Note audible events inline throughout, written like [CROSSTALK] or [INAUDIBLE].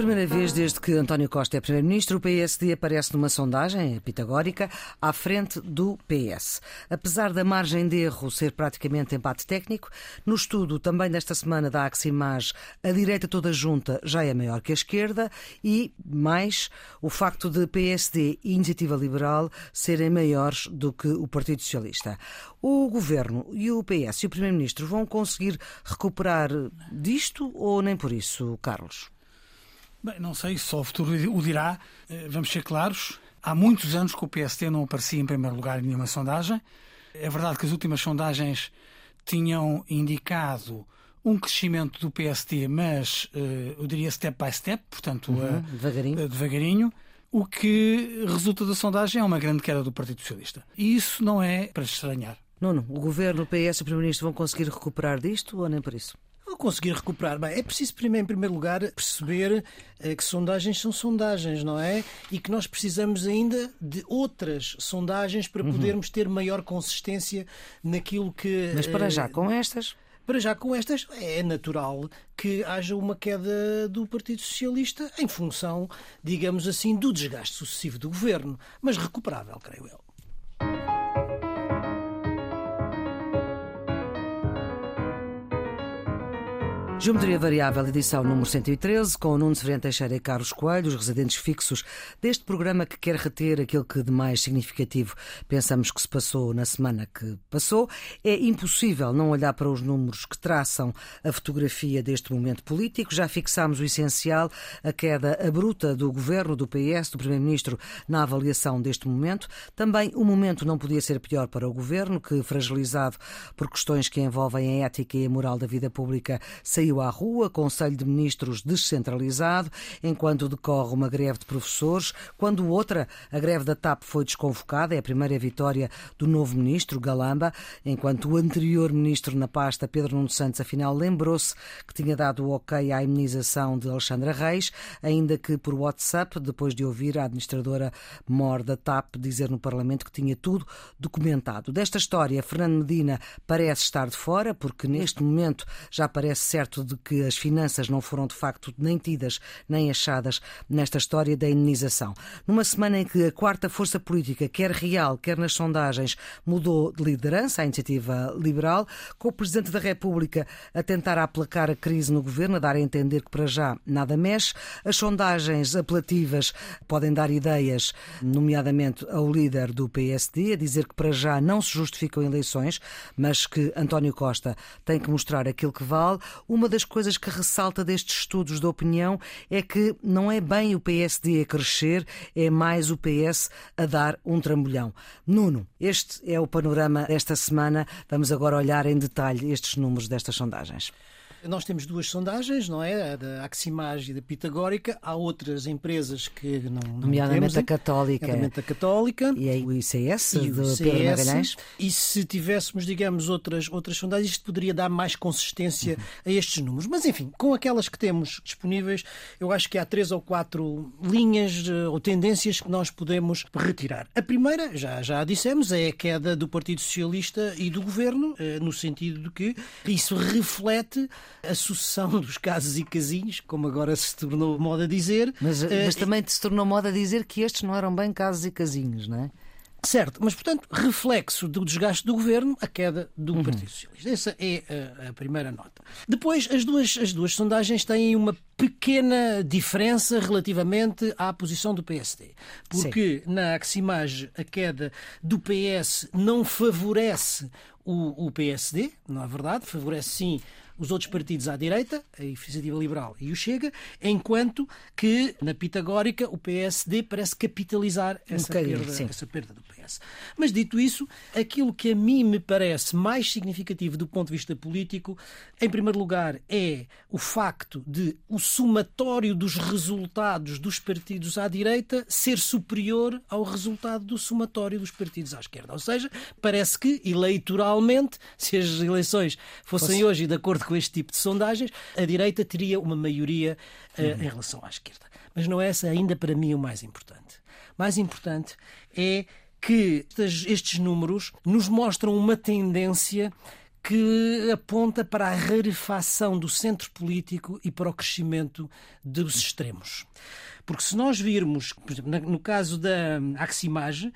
Primeira vez desde que António Costa é Primeiro-Ministro, o PSD aparece numa sondagem pitagórica à frente do PS. Apesar da margem de erro ser praticamente empate técnico, no estudo também desta semana da Aximage, a direita toda junta já é maior que a esquerda e, mais, o facto de PSD e Iniciativa Liberal serem maiores do que o Partido Socialista. O Governo e o PS e o Primeiro-Ministro vão conseguir recuperar disto ou nem por isso, Carlos? Bem, não sei, só o futuro o dirá. Eh, vamos ser claros. Há muitos anos que o PST não aparecia em primeiro lugar em nenhuma sondagem. É verdade que as últimas sondagens tinham indicado um crescimento do PST, mas eh, eu diria step by step, portanto, uhum, devagarinho. devagarinho. O que resulta da sondagem é uma grande queda do Partido Socialista. E isso não é para estranhar. Nuno, o Governo, o PS e o Primeiro-Ministro vão conseguir recuperar disto ou nem por isso? Conseguir recuperar. Bem, é preciso, primeiro, em primeiro lugar, perceber eh, que sondagens são sondagens, não é? E que nós precisamos ainda de outras sondagens para uhum. podermos ter maior consistência naquilo que. Mas para já, eh, com estas? Para já, com estas, é natural que haja uma queda do Partido Socialista em função, digamos assim, do desgaste sucessivo do governo, mas recuperável, creio eu. Geometria Variável, edição número 113, com Nuno Severino Teixeira e Carlos Coelho, os residentes fixos deste programa que quer reter aquilo que de mais significativo pensamos que se passou na semana que passou. É impossível não olhar para os números que traçam a fotografia deste momento político. Já fixámos o essencial, a queda abrupta do governo, do PS, do Primeiro-Ministro na avaliação deste momento. Também o momento não podia ser pior para o governo, que, fragilizado por questões que envolvem a ética e a moral da vida pública, saiu à rua, Conselho de Ministros descentralizado, enquanto decorre uma greve de professores, quando outra, a greve da TAP, foi desconvocada, é a primeira vitória do novo ministro, Galamba, enquanto o anterior ministro na pasta, Pedro Nuno Santos, afinal lembrou-se que tinha dado o ok à imunização de Alexandra Reis, ainda que por WhatsApp, depois de ouvir a administradora mor da TAP dizer no Parlamento que tinha tudo documentado. Desta história, Fernando Medina parece estar de fora, porque neste momento já parece certo facto de que as finanças não foram de facto nem tidas nem achadas nesta história da indenização. Numa semana em que a quarta força política, quer real, quer nas sondagens, mudou de liderança, a iniciativa liberal, com o Presidente da República a tentar aplacar a crise no governo, a dar a entender que para já nada mexe. As sondagens apelativas podem dar ideias, nomeadamente ao líder do PSD, a dizer que para já não se justificam eleições, mas que António Costa tem que mostrar aquilo que vale. Uma das coisas que ressalta destes estudos de opinião é que não é bem o PSD a crescer, é mais o PS a dar um trambolhão. Nuno, este é o panorama desta semana. Vamos agora olhar em detalhe estes números destas sondagens. Nós temos duas sondagens, não é? A da Aximage e da Pitagórica. Há outras empresas que não, não Nomeadamente a Católica. Nomeadamente a Católica. E o ICS, e do ICS, Pedro Magalhães. E se tivéssemos, digamos, outras, outras sondagens, isto poderia dar mais consistência uhum. a estes números. Mas, enfim, com aquelas que temos disponíveis, eu acho que há três ou quatro linhas eh, ou tendências que nós podemos retirar. A primeira, já, já dissemos, é a queda do Partido Socialista e do Governo, eh, no sentido de que isso reflete a sucessão dos casos e casinhos, como agora se tornou moda dizer. Mas, eh, mas também se tornou moda dizer que estes não eram bem casos e casinhos, não é? Certo, mas portanto, reflexo do desgaste do governo, a queda do uhum. Partido Socialista. Essa é a, a, primeira nota. Depois, as duas, as duas sondagens têm uma pequena diferença relativamente à posição do PSD. Porque Sim. na Aximage a queda do PS não favorece o, o PSD, não é verdade? Favorece sim os outros partidos à direita, a Iniciativa Liberal e o Chega, enquanto que na Pitagórica o PSD parece capitalizar essa, um perda, essa perda do PS. Mas dito isso, aquilo que a mim me parece mais significativo do ponto de vista político, em primeiro lugar, é o facto de o somatório dos resultados dos partidos à direita ser superior ao resultado do somatório dos partidos à esquerda. Ou seja, parece que eleitoralmente, se as eleições fossem Fosse... hoje de acordo com este tipo de sondagens, a direita teria uma maioria uh, uhum. em relação à esquerda. Mas não é essa ainda para mim o mais importante. Mais importante é que estes números nos mostram uma tendência que aponta para a rarefação do centro político e para o crescimento dos extremos. Porque se nós virmos, por exemplo, no caso da Aximage,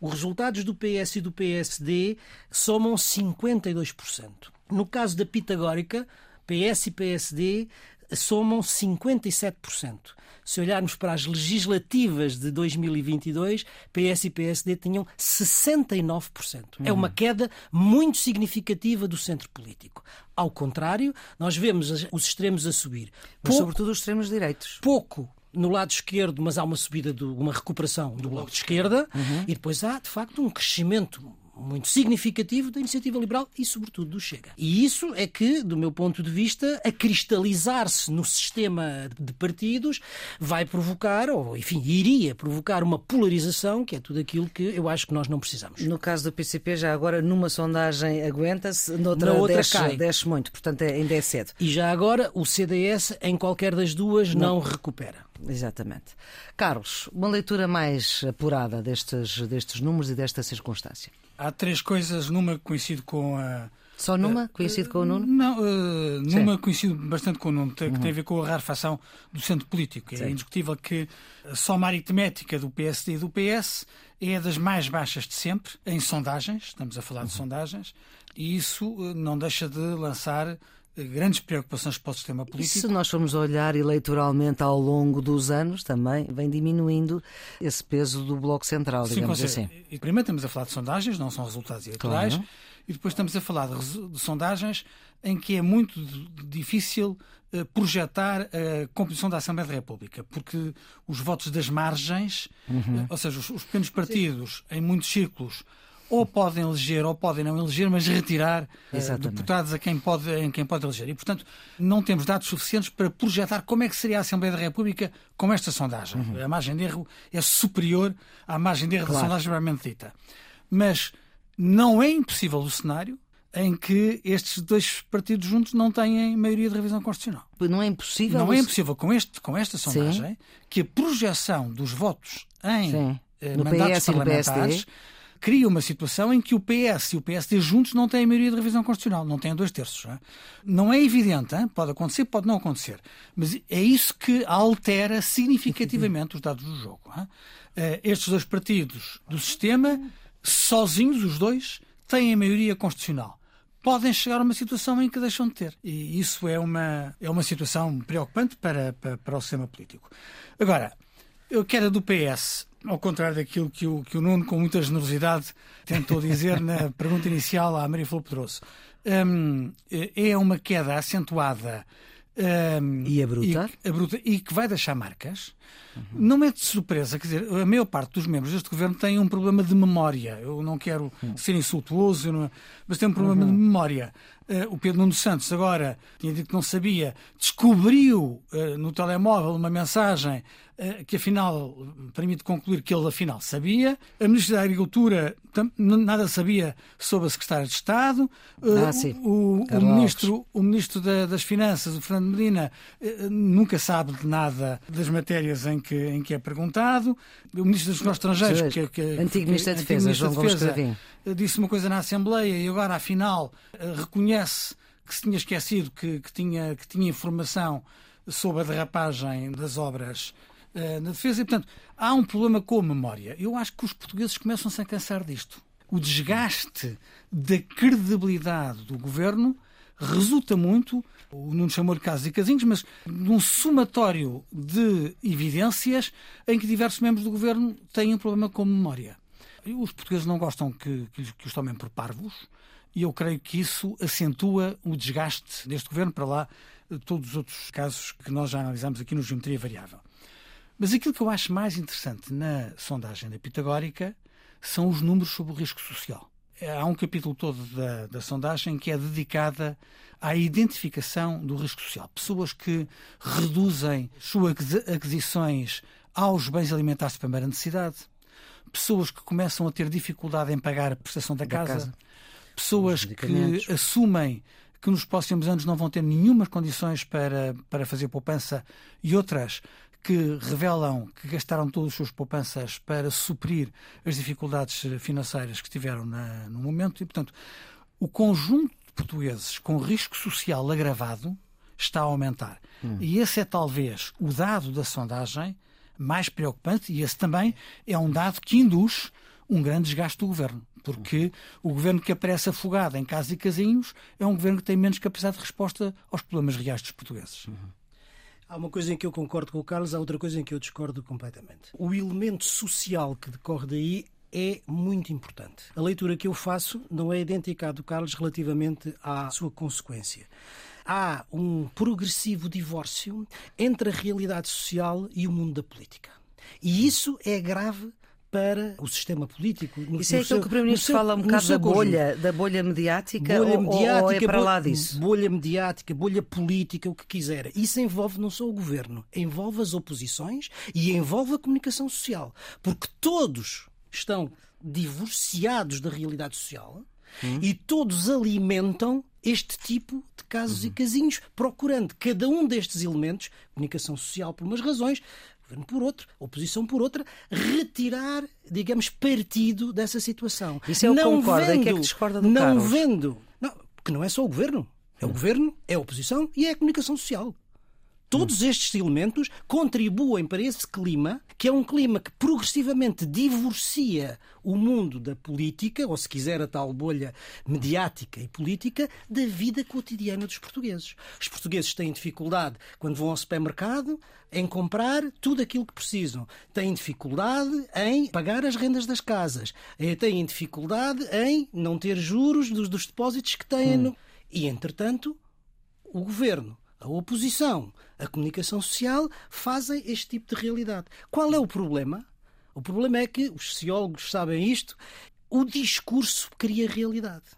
os resultados do PS e do PSD somam 52%. No caso da Pitagórica, PS e PSD somam 57%. Se olharmos para as legislativas de 2022, PS e PSD tinham 69%. Uhum. É uma queda muito significativa do centro político. Ao contrário, nós vemos os extremos a subir. Mas, pouco, sobretudo, os extremos direitos. Pouco no lado esquerdo, mas há uma subida, de, uma recuperação do bloco de esquerda, uhum. e depois há, de facto, um crescimento muito significativo da iniciativa liberal e, sobretudo, do Chega. E isso é que, do meu ponto de vista, a cristalizar-se no sistema de partidos vai provocar, ou enfim, iria provocar uma polarização, que é tudo aquilo que eu acho que nós não precisamos. No caso do PCP, já agora, numa sondagem aguenta-se, noutra Na outra desce, cai. desce muito, portanto é, ainda é cedo. E já agora, o CDS, em qualquer das duas, não, não recupera. Exatamente. Carlos, uma leitura mais apurada destes, destes números e desta circunstância. Há três coisas, numa coincido com a. Só numa? Uh, coincido com o Nuno? Não, uh, numa Sim. coincido bastante com o Nuno, que uhum. tem a ver com a rarefação do centro político. É Sim. indiscutível que a soma aritmética do PSD e do PS é das mais baixas de sempre, em sondagens, estamos a falar uhum. de sondagens, e isso não deixa de lançar grandes preocupações para o sistema político. E se nós formos olhar eleitoralmente ao longo dos anos, também vem diminuindo esse peso do Bloco Central, Sim, digamos assim. E primeiro estamos a falar de sondagens, não são resultados eleitorais, claro. e depois estamos a falar de, de sondagens em que é muito difícil uh, projetar a composição da Assembleia da República, porque os votos das margens, uhum. uh, ou seja, os, os pequenos partidos Sim. em muitos círculos ou podem eleger ou podem não eleger, mas retirar uh, deputados a quem pode, em quem pode eleger. E, portanto, não temos dados suficientes para projetar como é que seria a Assembleia da República com esta sondagem. Uhum. A margem de erro é superior à margem de erro claro. da sondagem propriamente dita. Mas não é impossível o cenário em que estes dois partidos juntos não têm maioria de revisão constitucional. Não é impossível? Não é impossível com, este, com esta sondagem Sim. que a projeção dos votos em Sim. Eh, mandatos parlamentares cria uma situação em que o PS e o PSD juntos não têm a maioria de revisão constitucional, não têm dois terços. Não é, não é evidente, hein? pode acontecer, pode não acontecer, mas é isso que altera significativamente os dados do jogo. Uh, estes dois partidos do sistema, sozinhos, os dois, têm a maioria constitucional podem chegar a uma situação em que deixam de ter. E isso é uma, é uma situação preocupante para, para, para o sistema político. Agora, eu quero do PS ao contrário daquilo que o, que o Nuno, com muita generosidade, tentou dizer na [LAUGHS] pergunta inicial à Maria Flor Pedroso. Um, é uma queda acentuada um, e, a bruta? E, a bruta e que vai deixar marcas. Uhum. Não é de surpresa, quer dizer, a maior parte dos membros deste governo tem um problema de memória. Eu não quero uhum. ser insultuoso, não, mas tem um problema uhum. de memória. Uh, o Pedro Nuno Santos agora tinha dito que não sabia, descobriu uh, no telemóvel uma mensagem uh, que afinal permite concluir que ele afinal sabia. A Ministra da Agricultura nada sabia sobre a Secretária de Estado. Ah, o, o, ministro, o Ministro da, das Finanças, o Fernando Medina, nunca sabe de nada das matérias em que, em que é perguntado. O Ministro dos Negócios Estrangeiros, que, que, antigo Ministro da Defesa, João Gomes disse uma coisa na Assembleia e agora, afinal, eh, reconhece que se tinha esquecido que, que, tinha, que tinha informação sobre a derrapagem das obras uh, na defesa. E, portanto, há um problema com a memória. Eu acho que os portugueses começam-se a cansar disto. O desgaste da credibilidade do governo resulta muito, o Nuno chamou de casos e casinhos, mas num somatório de evidências em que diversos membros do governo têm um problema com memória. Os portugueses não gostam que, que, que os tomem por parvos e eu creio que isso acentua o desgaste deste governo para lá de todos os outros casos que nós já analisamos aqui no Geometria Variável. Mas aquilo que eu acho mais interessante na sondagem da Pitagórica são os números sobre o risco social. Há um capítulo todo da, da sondagem que é dedicada à identificação do risco social. Pessoas que reduzem suas aquisições aos bens alimentares de primeira necessidade, pessoas que começam a ter dificuldade em pagar a prestação da, da casa, casa, pessoas que assumem que nos próximos anos não vão ter nenhuma condições para, para fazer poupança e outras que revelam que gastaram todas as suas poupanças para suprir as dificuldades financeiras que tiveram na, no momento e, portanto, o conjunto de portugueses com risco social agravado está a aumentar. Hum. E esse é talvez o dado da sondagem mais preocupante, e esse também é um dado que induz um grande desgaste do governo. Porque o governo que aparece afogado em casas e casinhos é um governo que tem menos capacidade de resposta aos problemas reais dos portugueses. Uhum. Há uma coisa em que eu concordo com o Carlos, há outra coisa em que eu discordo completamente. O elemento social que decorre daí é muito importante. A leitura que eu faço não é idêntica à do Carlos relativamente à sua consequência. Há um progressivo divórcio entre a realidade social e o mundo da política. E isso é grave para o sistema político. No, Isso é aquilo que o Primeiro-Ministro fala um bocado da bolha, da bolha mediática, bolha ou, mediática, ou é para lá disso? Bolha mediática, bolha política, o que quiser. Isso envolve não só o governo, envolve as oposições e envolve a comunicação social. Porque todos estão divorciados da realidade social hum. e todos alimentam este tipo de casos uhum. e casinhos, procurando cada um destes elementos, comunicação social por umas razões, governo por outro, oposição por outra, retirar, digamos, partido dessa situação. Isso é o não concorda, vendo, que é que discorda do Não Carlos? vendo, não, porque não é só o governo. É o governo, é a oposição e é a comunicação social. Todos estes elementos contribuem para esse clima, que é um clima que progressivamente divorcia o mundo da política, ou se quiser a tal bolha mediática e política, da vida cotidiana dos portugueses. Os portugueses têm dificuldade quando vão ao supermercado em comprar tudo aquilo que precisam. Têm dificuldade em pagar as rendas das casas. Eh, têm dificuldade em não ter juros dos, dos depósitos que têm. Hum. No... E, entretanto, o governo a oposição, a comunicação social fazem este tipo de realidade. Qual é o problema? O problema é que os sociólogos sabem isto. O discurso cria realidade.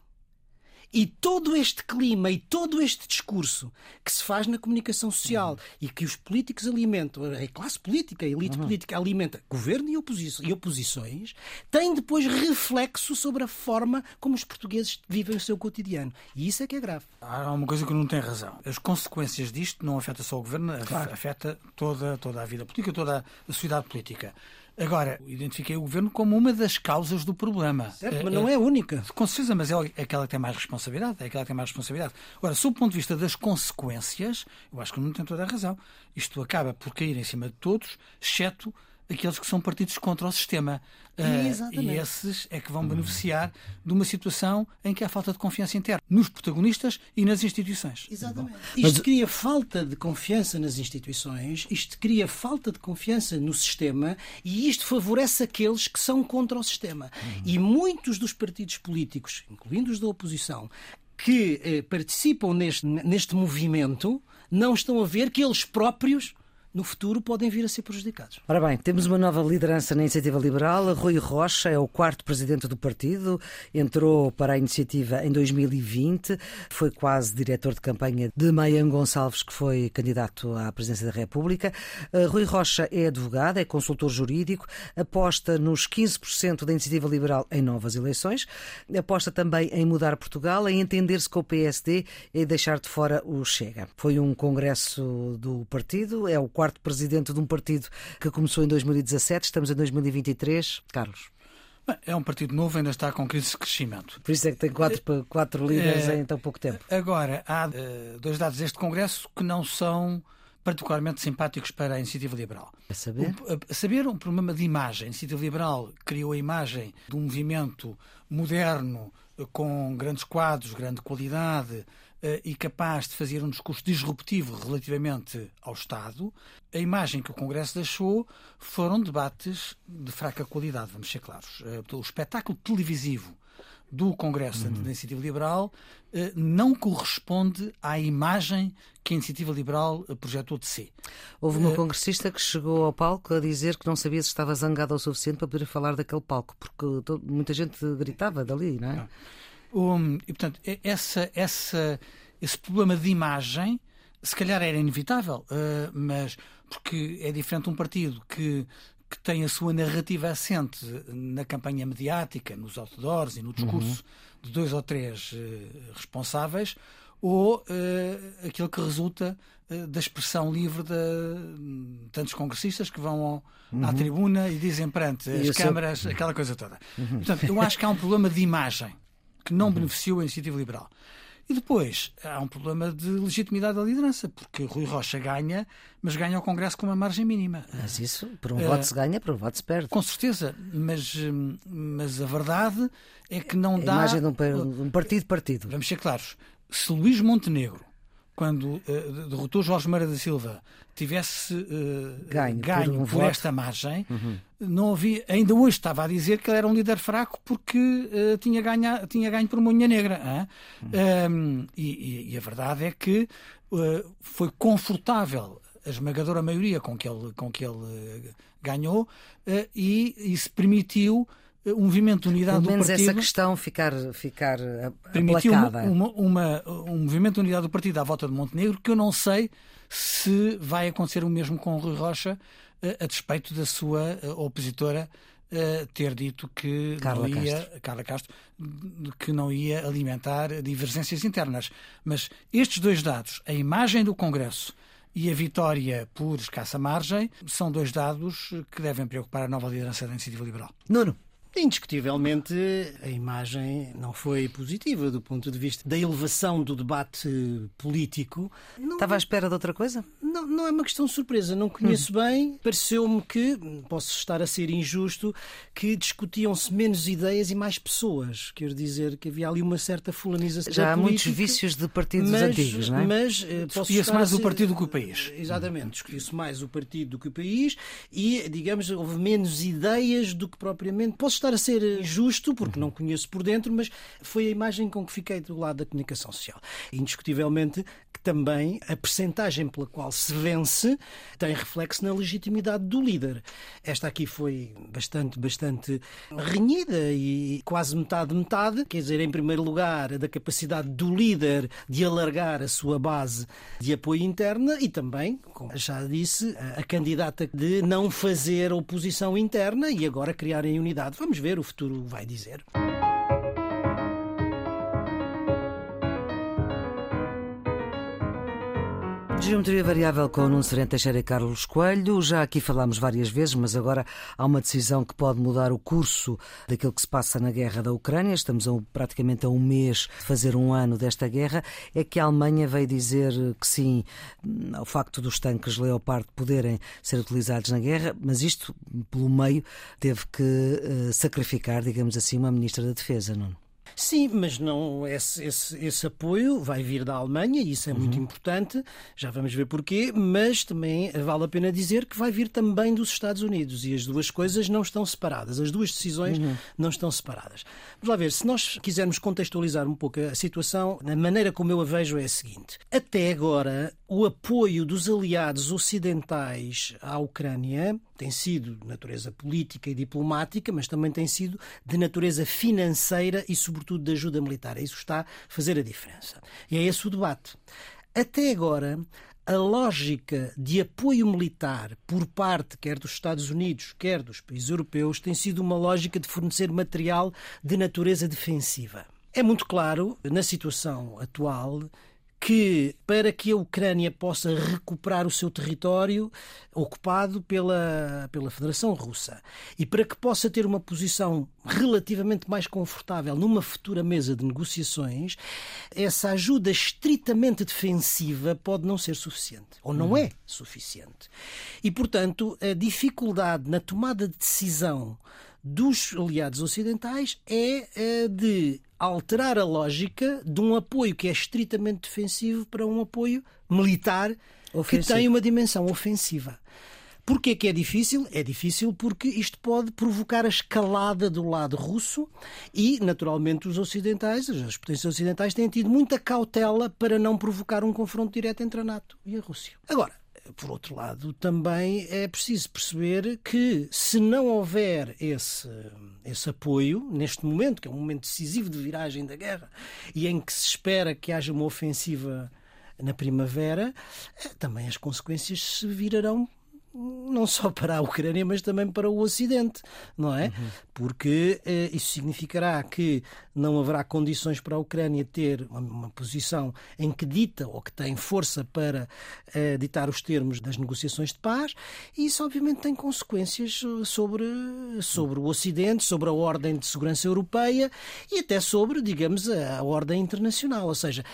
E todo este clima e todo este discurso que se faz na comunicação social uhum. e que os políticos alimentam, a classe política, a elite uhum. política alimenta governo e, oposição, e oposições, tem depois reflexo sobre a forma como os portugueses vivem o seu cotidiano. E isso é que é grave. Há uma coisa que não tem razão. As consequências disto não afetam só o governo, claro. afeta toda, toda a vida política, toda a sociedade política. Agora, identifiquei o governo como uma das causas do problema. Certo, mas não é a única. Com certeza, mas é aquela que tem mais responsabilidade. É aquela que tem mais responsabilidade. Agora, sob o ponto de vista das consequências, eu acho que não tem toda a razão. Isto acaba por cair em cima de todos, exceto aqueles que são partidos contra o sistema. Uh, e esses é que vão beneficiar de uma situação em que há falta de confiança interna nos protagonistas e nas instituições. Exatamente. Isto Mas... cria falta de confiança nas instituições, isto cria falta de confiança no sistema e isto favorece aqueles que são contra o sistema. Uhum. E muitos dos partidos políticos, incluindo os da oposição, que eh, participam neste, neste movimento, não estão a ver que eles próprios no futuro podem vir a ser prejudicados. Ora bem, temos uma nova liderança na Iniciativa Liberal. Rui Rocha é o quarto presidente do partido, entrou para a iniciativa em 2020, foi quase diretor de campanha de Maian Gonçalves, que foi candidato à presidência da República. Uh, Rui Rocha é advogado, é consultor jurídico, aposta nos 15% da Iniciativa Liberal em novas eleições, aposta também em mudar Portugal, em entender-se com o PSD e deixar de fora o Chega. Foi um congresso do partido, é o quarto presidente de um partido que começou em 2017, estamos em 2023. Carlos. É um partido novo, ainda está com crise de crescimento. Por isso é que tem quatro, quatro líderes é, em tão pouco tempo. Agora, há uh, dois dados deste Congresso que não são particularmente simpáticos para a Iniciativa Liberal. A saber? a saber, um problema de imagem. A Iniciativa Liberal criou a imagem de um movimento moderno, com grandes quadros, grande qualidade, eh, e capaz de fazer um discurso disruptivo relativamente ao Estado, a imagem que o Congresso deixou foram debates de fraca qualidade, vamos ser claros. Eh, o espetáculo televisivo do Congresso uhum. da Iniciativa Liberal eh, não corresponde à imagem que a Iniciativa Liberal projetou de si. Houve uma congressista que chegou ao palco a dizer que não sabia se estava zangada o suficiente para poder falar daquele palco, porque muita gente gritava dali, não é? Não. Um, e, portanto, essa, essa, esse problema de imagem, se calhar era inevitável, uh, mas porque é diferente um partido que, que tem a sua narrativa assente na campanha mediática, nos outdoors e no discurso uhum. de dois ou três uh, responsáveis, ou uh, aquilo que resulta uh, da expressão livre de tantos congressistas que vão ao, uhum. à tribuna e dizem perante as câmaras, seu... aquela coisa toda. Uhum. Portanto, eu acho que há um problema de imagem que não uhum. beneficiou a iniciativa liberal. E depois há um problema de legitimidade da liderança, porque Rui Rocha ganha, mas ganha ao Congresso com uma margem mínima. Mas isso, por um uh, voto se ganha, por um voto se perde. Com certeza, mas, mas a verdade é que não a dá. A imagem de um, um partido-partido. Vamos ser claros. Se Luís Montenegro quando uh, derrotou Jorge Meira da Silva, tivesse uh, ganho, ganho, por, um por esta margem, uhum. não havia, ainda hoje estava a dizer que ele era um líder fraco porque uh, tinha, ganha, tinha ganho por uma unha negra. Uhum. Um, e, e, a verdade é que foi confortável a esmagadora maioria com que ele, com que ele ganhou e, e se permitiu um movimento de unidade Pelo menos do partido. essa questão ficar, ficar permitiu. Uma, uma, um movimento de unidade do partido à volta de Montenegro que eu não sei se vai acontecer o mesmo com o Rui Rocha, a, a despeito da sua opositora ter dito que Carla não ia, Castro. Carla Castro, que não ia alimentar divergências internas. Mas estes dois dados, a imagem do Congresso e a vitória por escassa margem, são dois dados que devem preocupar a nova liderança da Iniciativa Liberal. Nuno. Indiscutivelmente, a imagem não foi positiva do ponto de vista da elevação do debate político. Não, Estava à espera de outra coisa? Não, não é uma questão de surpresa. Não conheço hum. bem. Pareceu-me que, posso estar a ser injusto, que discutiam-se menos ideias e mais pessoas. Quer dizer que havia ali uma certa fulanização. Já há política, muitos vícios de partidos mas, antigos, não é? Mas eh, discutia-se mais ser... o partido do que o país. Exatamente, discutia-se mais o partido do que o país e, digamos, houve menos ideias do que propriamente. Posso estar a ser injusto, porque não conheço por dentro, mas foi a imagem com que fiquei do lado da comunicação social. Indiscutivelmente que também a percentagem pela qual se vence tem reflexo na legitimidade do líder. Esta aqui foi bastante, bastante renhida e quase metade-metade. Quer dizer, em primeiro lugar, da capacidade do líder de alargar a sua base de apoio interna e também, como já disse, a candidata de não fazer oposição interna e agora criarem unidade. Vamos ver, o futuro vai dizer. Geometria variável com Nuno Sereno Teixeira e Carlos Coelho. Já aqui falámos várias vezes, mas agora há uma decisão que pode mudar o curso daquilo que se passa na guerra da Ucrânia. Estamos a, praticamente a um mês de fazer um ano desta guerra. É que a Alemanha veio dizer que sim ao facto dos tanques Leopard poderem ser utilizados na guerra, mas isto, pelo meio, teve que uh, sacrificar, digamos assim, uma ministra da Defesa, Nuno. Sim, mas não esse, esse, esse, apoio vai vir da Alemanha e isso é muito uhum. importante, já vamos ver porquê, mas também vale a pena dizer que vai vir também dos Estados Unidos e as duas coisas não estão separadas, as duas decisões uhum. não estão separadas. Vamos lá ver, se nós quisermos contextualizar um pouco a situação, a maneira como eu a vejo é a seguinte: até agora, o apoio dos aliados ocidentais à Ucrânia tem sido de natureza política e diplomática, mas também tem sido de natureza financeira e, sobretudo, de ajuda militar. Isso está a fazer a diferença. E é esse o debate. Até agora, a lógica de apoio militar por parte quer dos Estados Unidos, quer dos países europeus, tem sido uma lógica de fornecer material de natureza defensiva. É muito claro, na situação atual, que para que a Ucrânia possa recuperar o seu território ocupado pela, pela Federação Russa e para que possa ter uma posição relativamente mais confortável numa futura mesa de negociações, essa ajuda estritamente defensiva pode não ser suficiente ou não é suficiente. E, portanto, a dificuldade na tomada de decisão dos aliados ocidentais é de alterar a lógica de um apoio que é estritamente defensivo para um apoio militar Ofensivo. que tem uma dimensão ofensiva. Porquê que é difícil? É difícil porque isto pode provocar a escalada do lado russo e, naturalmente, os ocidentais, as potências ocidentais, têm tido muita cautela para não provocar um confronto direto entre a NATO e a Rússia. Agora, por outro lado, também é preciso perceber que se não houver esse, esse apoio, neste momento, que é um momento decisivo de viragem da guerra, e em que se espera que haja uma ofensiva na primavera, eh, também as consequências se virarão não só [LAUGHS] para a Ucrânia, mas também para o Ocidente, não é? Uhum. Porque eh, isso significará que não haverá condições para a Ucrânia ter uma, uma posição em que dita ou que tem força para eh, ditar os termos das negociações de paz, e isso obviamente tem consequências eh, sobre, sobre o Ocidente, sobre a ordem de segurança europeia e até sobre, digamos, a, a ordem internacional. Ou seja,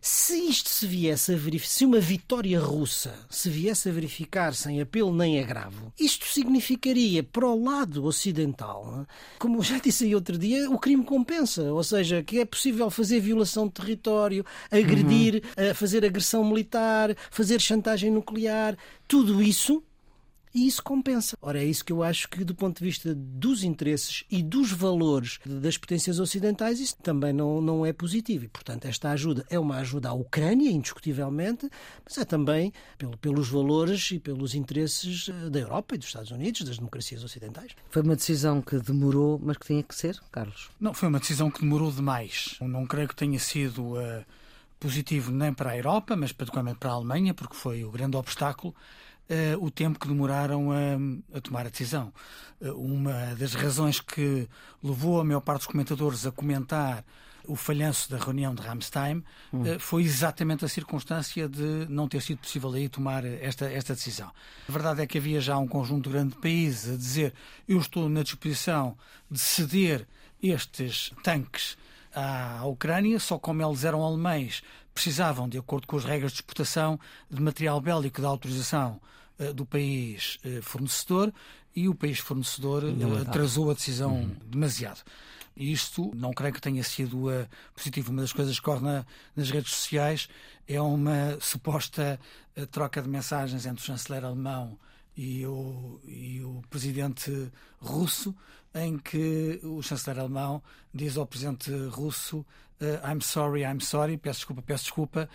se isto se viesse a verificar, se uma vitória russa se viesse a verificar sem apelo nem agravo, isto significaria para o lado ocidental, como já disse aí outro dia, o crime compensa, ou seja, que é possível fazer violação de território, agredir, uhum. fazer agressão militar, fazer chantagem nuclear, tudo isso e isso compensa. Ora, é isso que eu acho que, do ponto de vista dos interesses e dos valores das potências ocidentais, isso também não, não é positivo. E, portanto, esta ajuda é uma ajuda à Ucrânia, indiscutivelmente, mas é também pelo, pelos valores e pelos interesses eh, da Europa e dos Estados Unidos, das democracias ocidentais. Foi uma decisão que demorou, mas que tinha que ser, Carlos? Não, foi uma decisão que demorou demais. Eu não creio que tenha sido. Uh positivo nem para a Europa, mas particularmente para a Alemanha, porque foi o grande obstáculo uh, o tempo que demoraram a, a tomar a decisão. Uh, uma das razões que levou a maior parte dos comentadores a comentar o falhanço da reunião de Ramstein hum. uh, foi exatamente a circunstância de não ter sido possível aí tomar esta, esta decisão. A verdade é que havia já um conjunto grande de países a dizer eu estou na disposição de ceder estes tanques à Ucrânia, só como eles eram alemães, precisavam, de acordo com as regras de exportação de material bélico da autorização do país uh, fornecedor e o país fornecedor uh, atrasou a decisão uhum. demasiado. Isto não creio que tenha sido positivo. Uma das coisas que corre na, nas redes sociais é uma suposta troca de mensagens entre o chanceler alemão e o, e o presidente russo, em que o chanceler alemão diz ao presidente russo uh, I'm sorry, I'm sorry, peço desculpa, peço desculpa,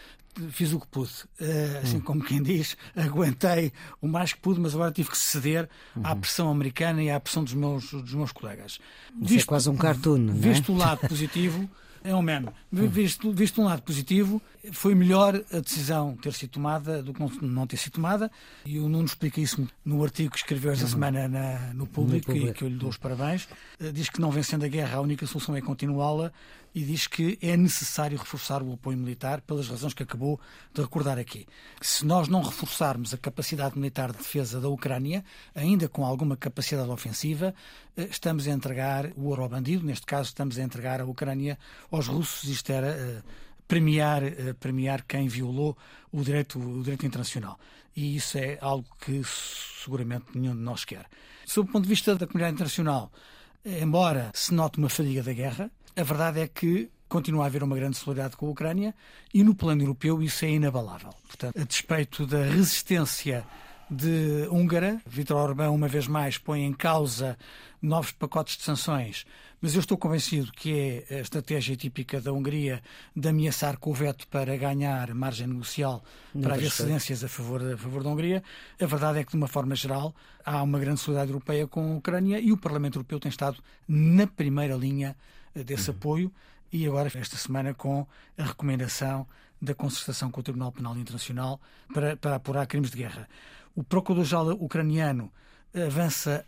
fiz o que pude. Uh, assim hum. como quem diz, [LAUGHS] aguentei o mais que pude, mas agora tive que ceder uhum. à pressão americana e à pressão dos meus, dos meus colegas. Isso é visto, é quase um cartoon, Visto o lado [LAUGHS] positivo, é um meme. Visto, visto um lado positivo, foi melhor a decisão ter sido tomada do que não, ter sido tomada. E o Nuno explica isso no artigo que escreveu esta uhum. semana na, no, público, no público, e que eu lhe dou os parabéns. Eh, diz que não vencendo a guerra, a única solução é continuá-la e diz que é necessário reforçar o apoio militar pelas razões que acabou de recordar aqui. Se nós não reforçarmos a capacidade militar de defesa da Ucrânia, ainda com alguma capacidade ofensiva, eh, estamos a entregar o ouro ao bandido, neste caso estamos a entregar a Ucrânia aos russos. Isto era uh, premiar, uh, premiar quem violou o direito, o direito internacional. E isso é algo que seguramente nenhum de nós quer. Sob o ponto de vista da comunidade internacional, embora se note uma fadiga da guerra, a verdade é que continua a haver uma grande solidariedade com a Ucrânia e no plano europeu isso é inabalável. Portanto, a despeito da resistência de húngara, Vítor Orbán uma vez mais põe em causa novos pacotes de sanções, mas eu estou convencido que é a estratégia típica da Hungria de ameaçar com o veto para ganhar margem negocial para haver cedências a favor, a favor da Hungria. A verdade é que, de uma forma geral, há uma grande solidariedade europeia com a Ucrânia e o Parlamento Europeu tem estado na primeira linha desse uhum. apoio e agora, esta semana, com a recomendação da concertação com o Tribunal Penal Internacional para, para apurar crimes de guerra. O procurador-geral ucraniano avança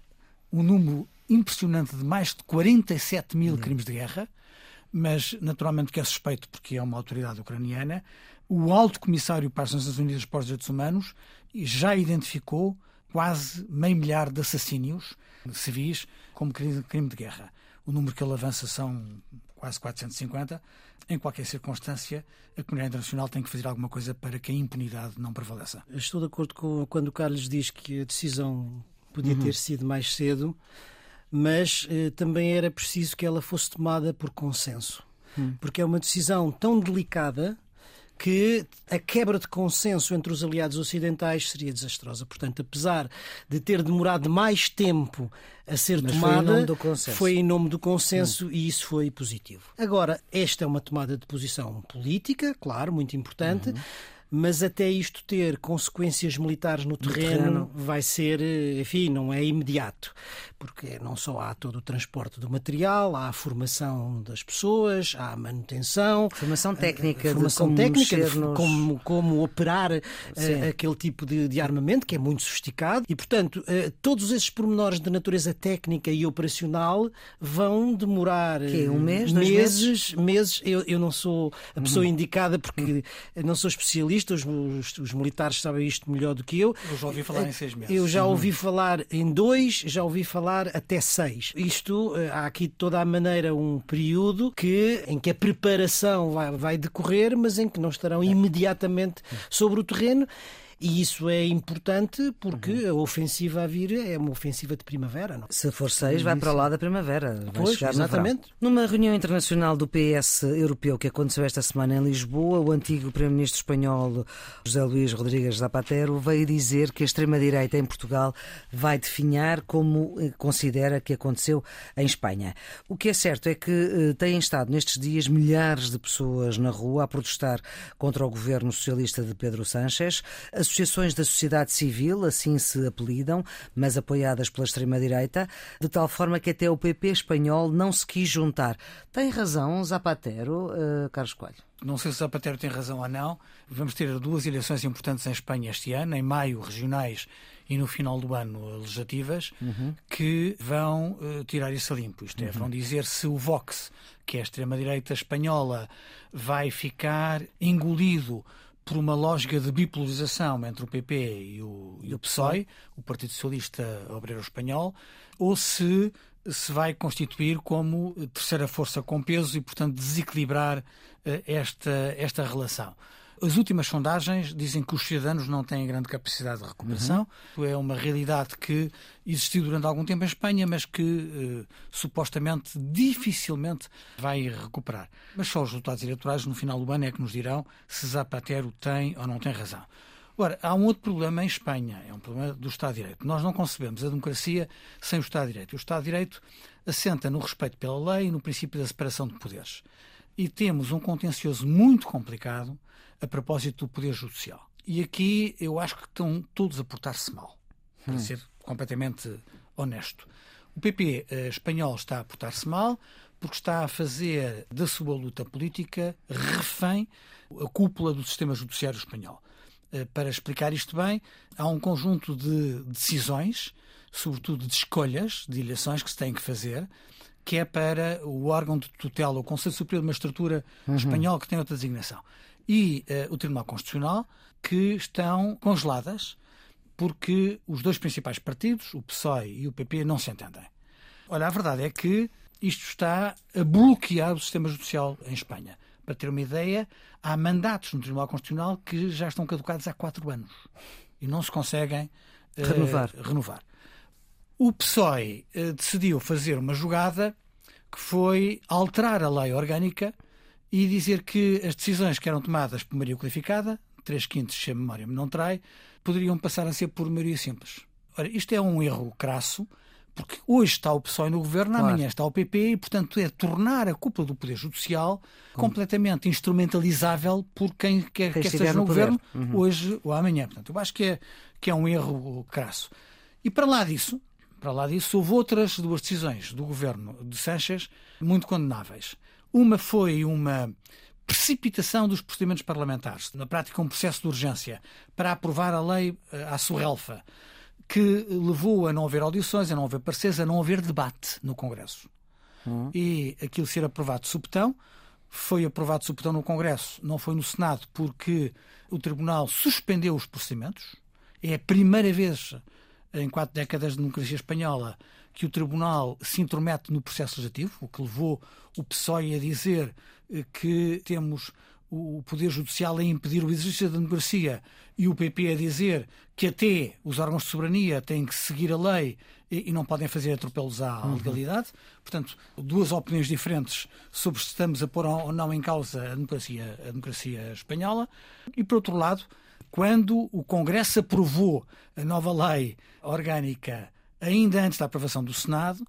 um número impressionante de mais de 47 mil uhum. crimes de guerra, mas naturalmente que é suspeito porque é uma autoridade ucraniana. O Alto Comissário para as Nações Unidas para os Direitos Humanos já identificou quase meio milhar de assassínios civis como crime de guerra o número que ele avança são quase 450. Em qualquer circunstância, a comunidade internacional tem que fazer alguma coisa para que a impunidade não prevaleça. Estou de acordo com quando o Carlos diz que a decisão podia uhum. ter sido mais cedo, mas eh, também era preciso que ela fosse tomada por consenso. Uhum. Porque é uma decisão tão delicada que a quebra de consenso entre os aliados ocidentais seria desastrosa. Portanto, apesar de ter demorado mais tempo a ser Mas tomada, foi em nome do consenso, hum. e isso foi positivo. Agora, esta é uma tomada de posição política, claro, muito importante. Uhum mas até isto ter consequências militares no terreno, no terreno, vai ser, enfim, não é imediato, porque não só há todo o transporte do material, há a formação das pessoas, há a manutenção, formação técnica, formação de como técnica, de como, como operar uh, aquele tipo de, de, armamento que é muito sofisticado e, portanto, todos esses pormenores de natureza técnica e operacional vão demorar que um mês, meses, meses. meses. Eu, eu não sou a pessoa uhum. indicada porque não sou especialista, os, os, os, militares sabem isto melhor do que eu. Eu já ouvi falar em seis meses. Eu já ouvi uhum. falar em dois, já ouvi falar até seis. Isto, eh, há aqui de toda a maneira um período que, em que a preparação vai, vai decorrer, mas em que não estarão imediatamente sobre o terreno. E isso é importante porque uhum. a ofensiva a vir é uma ofensiva de primavera. Não? Se for seis, vai para lá da primavera. Vai pois, chegar exatamente. Numa reunião internacional do PS europeu que aconteceu esta semana em Lisboa, o antigo primeiro-ministro espanhol José Luís Rodrigues Zapatero veio dizer que a extrema-direita em Portugal vai definhar como eh, considera que aconteceu em Espanha. O que é certo é que eh, têm estado nestes dias milhares de pessoas na rua a protestar contra o governo socialista de Pedro Sánchez associações da sociedade civil, assim se apelidam, mas apoiadas pela extrema-direita, de tal forma que até o PP espanhol não se quis juntar. Tem razão Zapatero, uh, Carlos Coelho? Não sei se Zapatero tem razão ou não. Vamos ter duas eleições importantes em Espanha este ano, em maio, regionais e no final do ano legislativas, uhum. que vão uh, tirar isso a limpo. Isto é, uhum. vão dizer se o Vox, que é a extrema-direita espanhola, vai ficar engolido por uma lógica de bipolarização entre o PP e o, e o PSOE, o Partido Socialista Obreiro Espanhol, ou se se vai constituir como terceira força com peso e, portanto, desequilibrar eh, esta, esta relação. As últimas sondagens dizem que os cidadãos não têm grande capacidade de recuperação. Uhum. É uma realidade que existiu durante algum tempo em Espanha, mas que eh, supostamente dificilmente vai recuperar. Mas só os resultados eleitorais no final do ano é que nos dirão se Zapatero tem ou não tem razão. Agora, há um outro problema em Espanha, é um problema do Estado de Direito. Nós não concebemos a democracia sem o Estado de Direito. O Estado de Direito assenta no respeito pela lei e no princípio da separação de poderes. E temos um contencioso muito complicado a propósito do Poder Judicial. E aqui eu acho que estão todos a portar-se mal, para hum. ser completamente honesto. O PP eh, espanhol está a portar-se mal porque está a fazer da sua luta política refém a cúpula do sistema judiciário espanhol. Eh, para explicar isto bem, há um conjunto de decisões, sobretudo de escolhas, de eleições que se têm que fazer, que é para o órgão de tutela, o Conselho Superior de Magistratura uhum. espanhol, que tem outra designação e uh, o Tribunal Constitucional, que estão congeladas porque os dois principais partidos, o PSOE e o PP, não se entendem. Olha, a verdade é que isto está a bloquear o sistema judicial em Espanha. Para ter uma ideia, há mandatos no Tribunal Constitucional que já estão caducados há quatro anos e não se conseguem uh, renovar. renovar. O PSOE uh, decidiu fazer uma jogada que foi alterar a lei orgânica e dizer que as decisões que eram tomadas por maioria qualificada, 3 quintos se a memória me não trai, poderiam passar a ser por maioria simples. Ora, isto é um erro crasso, porque hoje está o PSOE no governo, claro. amanhã está o PP, e, portanto, é tornar a cúpula do Poder Judicial Como? completamente instrumentalizável por quem quer que esteja no, no governo, uhum. hoje ou amanhã. Portanto, eu acho que é, que é um erro crasso. E para lá disso, para lá disso, houve outras duas decisões do governo de Sanchez muito condenáveis. Uma foi uma precipitação dos procedimentos parlamentares, na prática um processo de urgência, para aprovar a lei eh, à surrelfa, que levou a não haver audições, a não haver pareceres, a não haver debate no Congresso. Uhum. E aquilo ser aprovado de subtão, foi aprovado de subtão no Congresso, não foi no Senado, porque o Tribunal suspendeu os procedimentos. É a primeira vez em quatro décadas de democracia espanhola que o Tribunal se intromete no processo legislativo, o que levou o PSOE a dizer eh, que temos o Poder Judicial a impedir o exercício da democracia e o PP a dizer que até os órgãos de soberania têm que seguir a lei e não podem fazer atropelos à uhum. legalidade. Portanto, duas opiniões diferentes sobre se estamos a pôr ou não em causa a democracia, a democracia espanhola. E, por outro lado, quando o Congresso aprovou a nova lei orgânica ainda antes da aprovação do Senado,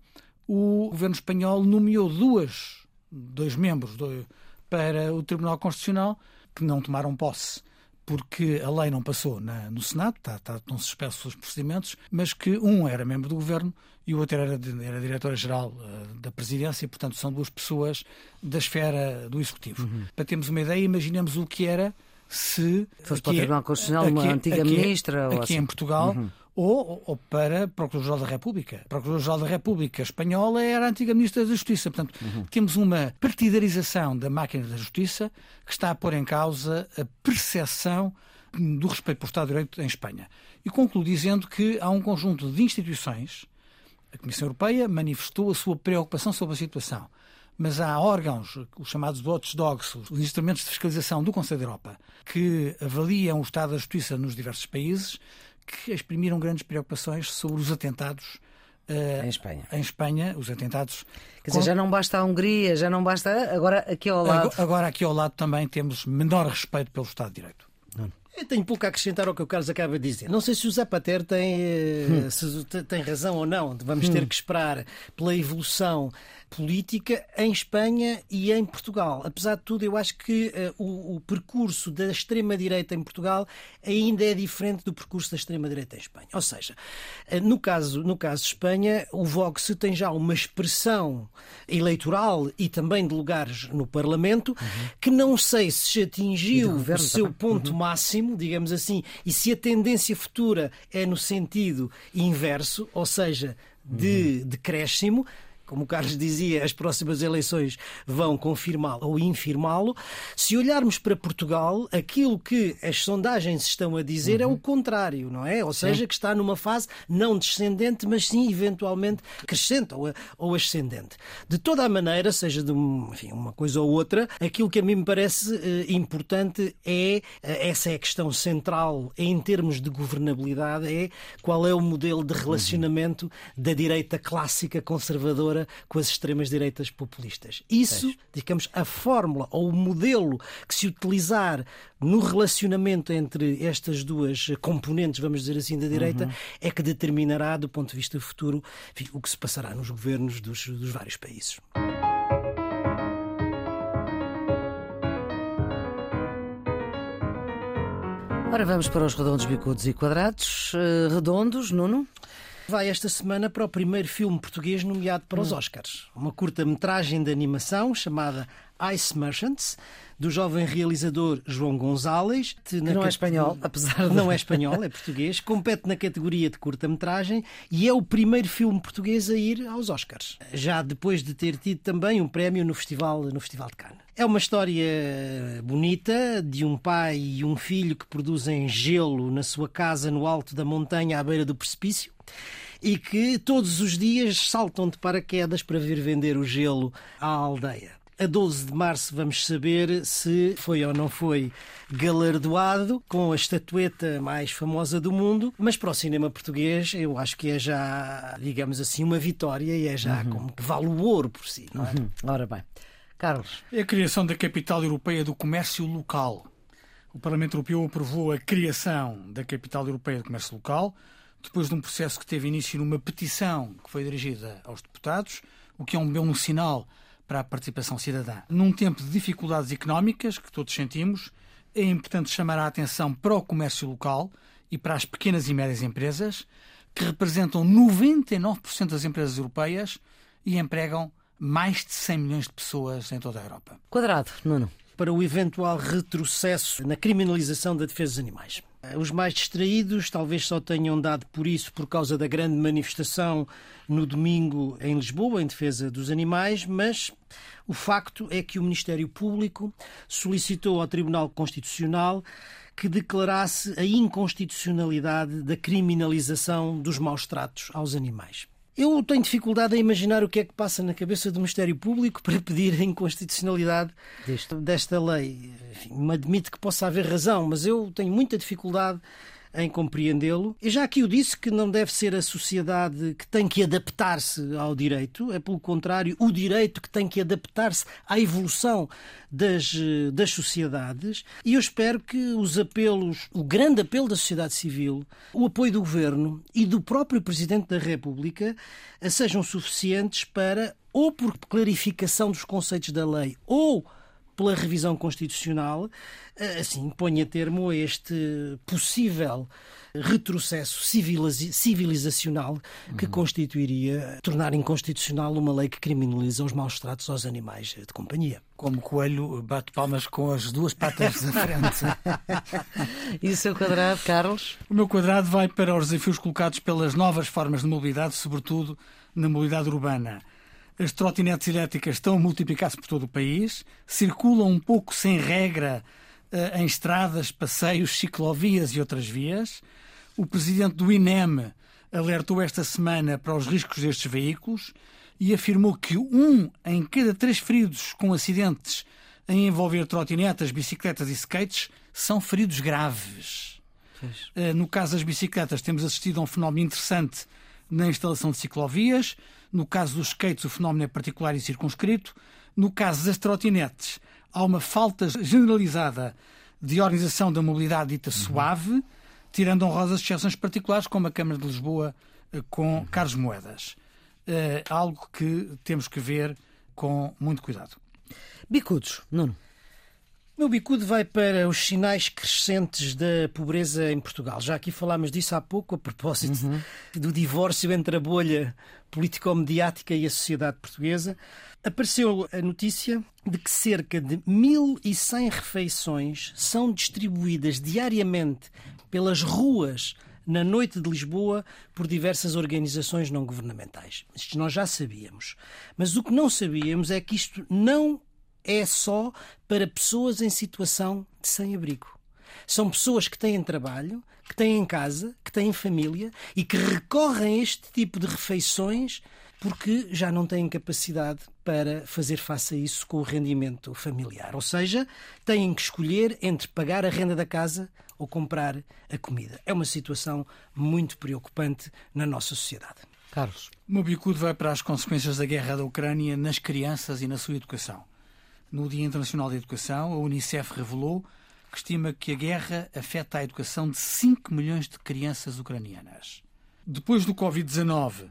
o governo espanhol nomeou duas, dois membros do, para o Tribunal Constitucional que não tomaram posse porque a lei não passou na, no Senado, está, está, estão suspensos os procedimentos, mas que um era membro do governo e o outro era, era diretora-geral uh, da presidência, e, portanto, são duas pessoas da esfera do executivo. Uhum. Para termos uma ideia, imaginemos o que era se. Fosse para o Tribunal Constitucional aqui, uma antiga aqui, ministra. Aqui, ou assim. em Portugal. Uhum ou, ou para Procurador-Geral da República. Procurador-Geral da República espanhola era a antiga Ministra da Justiça. Portanto, uhum. temos uma partidarização da máquina da Justiça que está a pôr em causa a percepção do respeito por Estado de Direito em Espanha. E concluo dizendo que há um conjunto de instituições, a Comissão Europeia manifestou a sua preocupação sobre a situação mas há órgãos, os chamados watchdogs, os instrumentos de fiscalização do Conselho da Europa, que avaliam o estado da justiça nos diversos países que exprimiram grandes preocupações sobre os atentados Uh, em Espanha. Em Espanha, os atentados. Quer dizer, com... já não basta a Hungria, já não basta. Agora aqui ao lado. Agora aqui ao lado também temos menor respeito pelo Estado de Direito. Não. Eu tenho pouco a acrescentar ao que o Carlos acaba de dizer. Não sei se o Zapatero tem, eh, hum. se tem razão ou não. Vamos hum. ter que esperar pela evolução política em Espanha e em Portugal. Apesar de tudo, eu acho que uh, o, o, percurso da extrema-direita em Portugal ainda é diferente do percurso da extrema-direita em Espanha. Ou seja, uh, no, caso, no caso de Espanha, o Vox tem já uma expressão eleitoral e também de lugares no Parlamento uhum. que não sei se atingiu o seu ponto uhum. máximo, digamos assim, e se a tendência futura é no sentido inverso, ou seja, de uhum. decréscimo, como o Carlos dizia, as próximas eleições vão confirmá-lo ou infirmá-lo. Se olharmos para Portugal, aquilo que as sondagens estão a dizer uhum. é o contrário, não é? Ou seja, sim. que está numa fase não descendente, mas sim eventualmente crescente ou, ou ascendente. De toda a maneira, seja de enfim, uma coisa ou outra, aquilo que a mim me parece eh, importante é, eh, essa é a questão central em termos de governabilidade, é qual é o modelo de relacionamento uhum. da direita clássica conservadora com as extremas-direitas populistas. Isso, digamos, a fórmula ou o modelo que se utilizar no relacionamento entre estas duas componentes, vamos dizer assim, da direita, uhum. é que determinará, do ponto de vista futuro, enfim, o que se passará nos governos dos, dos vários países. Ora, vamos para os redondos, bicudos e quadrados. Uh, redondos, Nuno? Vai esta semana para o primeiro filme português nomeado para os hum. Oscars. Uma curta-metragem de animação chamada Ice Merchants, do jovem realizador João Gonzalez. Que não é espanhol, apesar de... Não é espanhol, é português. Compete na categoria de curta-metragem e é o primeiro filme português a ir aos Oscars. Já depois de ter tido também um prémio no Festival, no Festival de Cannes. É uma história bonita de um pai e um filho que produzem gelo na sua casa no alto da montanha à beira do precipício e que todos os dias saltam de paraquedas para vir vender o gelo à aldeia. A 12 de março vamos saber se foi ou não foi galardoado com a estatueta mais famosa do mundo, mas para o cinema português eu acho que é já, digamos assim, uma vitória e é já uhum. como que vale o ouro por si. Não é? Uhum. Ora bem. Carlos. É a criação da capital europeia do comércio local. O Parlamento Europeu aprovou a criação da capital europeia do comércio local depois de um processo que teve início numa petição que foi dirigida aos deputados, o que é um belo sinal para a participação cidadã. Num tempo de dificuldades económicas que todos sentimos, é importante chamar a atenção para o comércio local e para as pequenas e médias empresas, que representam 99% das empresas europeias e empregam mais de 100 milhões de pessoas em toda a Europa. Quadrado, Nuno. Para o eventual retrocesso na criminalização da defesa dos animais. Os mais distraídos talvez só tenham dado por isso por causa da grande manifestação no domingo em Lisboa em defesa dos animais, mas o facto é que o Ministério Público solicitou ao Tribunal Constitucional que declarasse a inconstitucionalidade da criminalização dos maus tratos aos animais. Eu tenho dificuldade em imaginar o que é que passa na cabeça do Ministério Público para pedir a inconstitucionalidade desta lei. Enfim, me admito que possa haver razão, mas eu tenho muita dificuldade em compreendê-lo. E já aqui o disse que não deve ser a sociedade que tem que adaptar-se ao direito, é pelo contrário, o direito que tem que adaptar-se à evolução das, das sociedades. E eu espero que os apelos, o grande apelo da sociedade civil, o apoio do governo e do próprio Presidente da República sejam suficientes para, ou por clarificação dos conceitos da lei, ou pela revisão constitucional, eh, assim ponha termo a este possível retrocesso civilizacional que uhum. constituiria tornar inconstitucional uma lei que criminaliza os maus tratos aos animais de companhia. Como coelho, bate palmas com as duas patas da [LAUGHS] frente. e o seu quadrado, Carlos? O meu quadrado vai para os desafios colocados pelas novas formas de mobilidade, sobretudo na mobilidade urbana. As trotinetes elétricas estão a multiplicar-se por todo o país, circulam um pouco sem regra eh, em estradas, passeios, ciclovias e outras vias. O presidente do INEM alertou esta semana para os riscos destes veículos e afirmou que um em cada três feridos com acidentes em envolver trotinetas, bicicletas e skates são feridos graves. Eh, no caso das bicicletas, temos assistido a um fenómeno interessante na instalação de ciclovias. No caso dos skates, o fenómeno é particular e circunscrito. No caso das trotinetes, há uma falta generalizada de organização da mobilidade dita suave tirando honrosas exceções particulares, como a Câmara de Lisboa eh, com Carlos Moedas. É algo que temos que ver com muito cuidado. Bicudos, Nuno. Meu bicudo vai para os sinais crescentes da pobreza em Portugal. Já aqui falámos disso há pouco, a propósito uhum. do divórcio entre a bolha político-mediática e a sociedade portuguesa. Apareceu a notícia de que cerca de 1.100 refeições são distribuídas diariamente pelas ruas na noite de Lisboa por diversas organizações não governamentais. Isto nós já sabíamos. Mas o que não sabíamos é que isto não é só para pessoas em situação de sem-abrigo. São pessoas que têm trabalho, que têm casa, que têm família e que recorrem a este tipo de refeições porque já não têm capacidade para fazer face a isso com o rendimento familiar. Ou seja, têm que escolher entre pagar a renda da casa ou comprar a comida. É uma situação muito preocupante na nossa sociedade. Carlos. O meu bicudo vai para as consequências da guerra da Ucrânia nas crianças e na sua educação. No Dia Internacional da Educação, a Unicef revelou que estima que a guerra afeta a educação de 5 milhões de crianças ucranianas. Depois do Covid-19,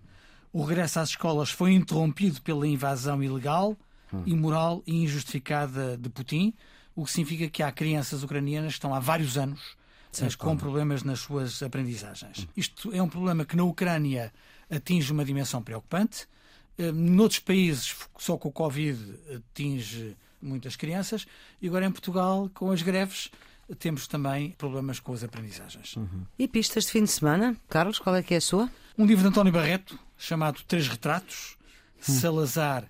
o regresso às escolas foi interrompido pela invasão ilegal, hum. imoral e injustificada de Putin, o que significa que há crianças ucranianas que estão há vários anos Sim, com problemas nas suas aprendizagens. Isto é um problema que na Ucrânia atinge uma dimensão preocupante. Eh, noutros países, só com o Covid, atinge muitas crianças. E agora em Portugal, com as greves, temos também problemas com as aprendizagens. Uhum. E pistas de fim de semana? Carlos, qual é que é a sua? Um livro de António Barreto, chamado Três Retratos, hum. Salazar,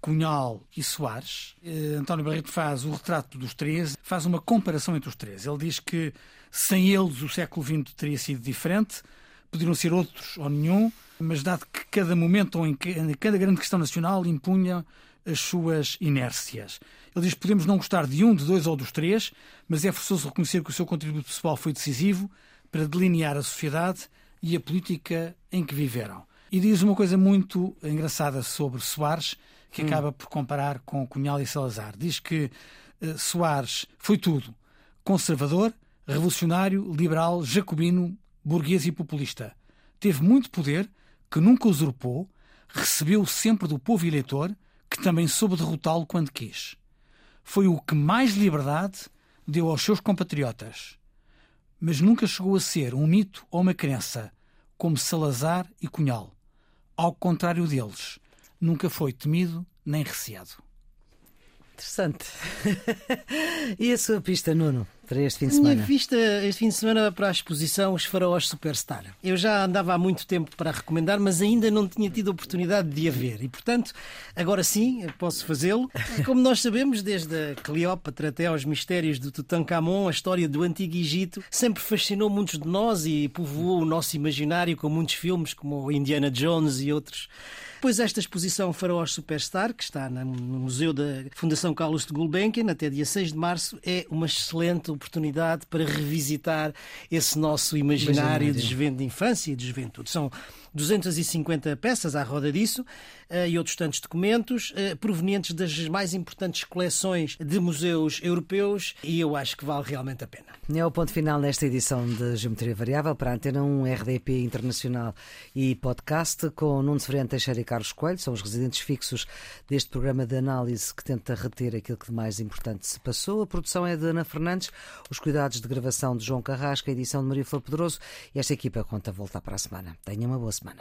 Cunhal e Soares. Uh, António Barreto faz o retrato dos três, faz uma comparação entre os três. Ele diz que sem eles o século XX teria sido diferente, poderiam ser outros ou nenhum, mas dado que cada momento ou em cada grande questão nacional impunha as suas inércias. Ele diz que podemos não gostar de um, de dois ou dos três, mas é forçoso reconhecer que o seu contributo pessoal foi decisivo para delinear a sociedade e a política em que viveram. E diz uma coisa muito engraçada sobre Soares, que hum. acaba por comparar com Cunhal e Salazar. Diz que uh, Soares foi tudo: conservador, revolucionário, liberal, jacobino, burguês e populista. Teve muito poder, que nunca usurpou, recebeu sempre do povo eleitor que também soube derrotá-lo quando quis. Foi o que mais liberdade deu aos seus compatriotas. Mas nunca chegou a ser um mito ou uma crença, como Salazar e Cunhal. Ao contrário deles, nunca foi temido nem receado. Interessante. [LAUGHS] e a sua pista, Nuno? Para este fim de semana? Minha vista este fim de semana para a exposição Os Faraós Superstar. Eu já andava há muito tempo para recomendar, mas ainda não tinha tido a oportunidade de a ver. E, portanto, agora sim posso fazê-lo. Como nós sabemos, desde a Cleópatra até aos mistérios do Tutankhamon, a história do Antigo Egito sempre fascinou muitos de nós e povoou o nosso imaginário com muitos filmes, como Indiana Jones e outros. Pois esta exposição Faraós Superstar, que está no Museu da Fundação Carlos de Gulbenkian até dia 6 de março, é uma excelente oportunidade para revisitar esse nosso imaginário, imaginário. de, infância e de juventude. São 250 peças à roda disso e outros tantos documentos uh, provenientes das mais importantes coleções de museus europeus e eu acho que vale realmente a pena. É o ponto final nesta edição de Geometria Variável para a Antena 1, RDP Internacional e podcast com Nuno Severino Teixeira e Carlos Coelho, são os residentes fixos deste programa de análise que tenta reter aquilo que de mais importante se passou. A produção é de Ana Fernandes, os cuidados de gravação de João Carrasca, a edição de Maria Flor Pedroso e esta equipa conta voltar para a semana. Tenha uma boa semana.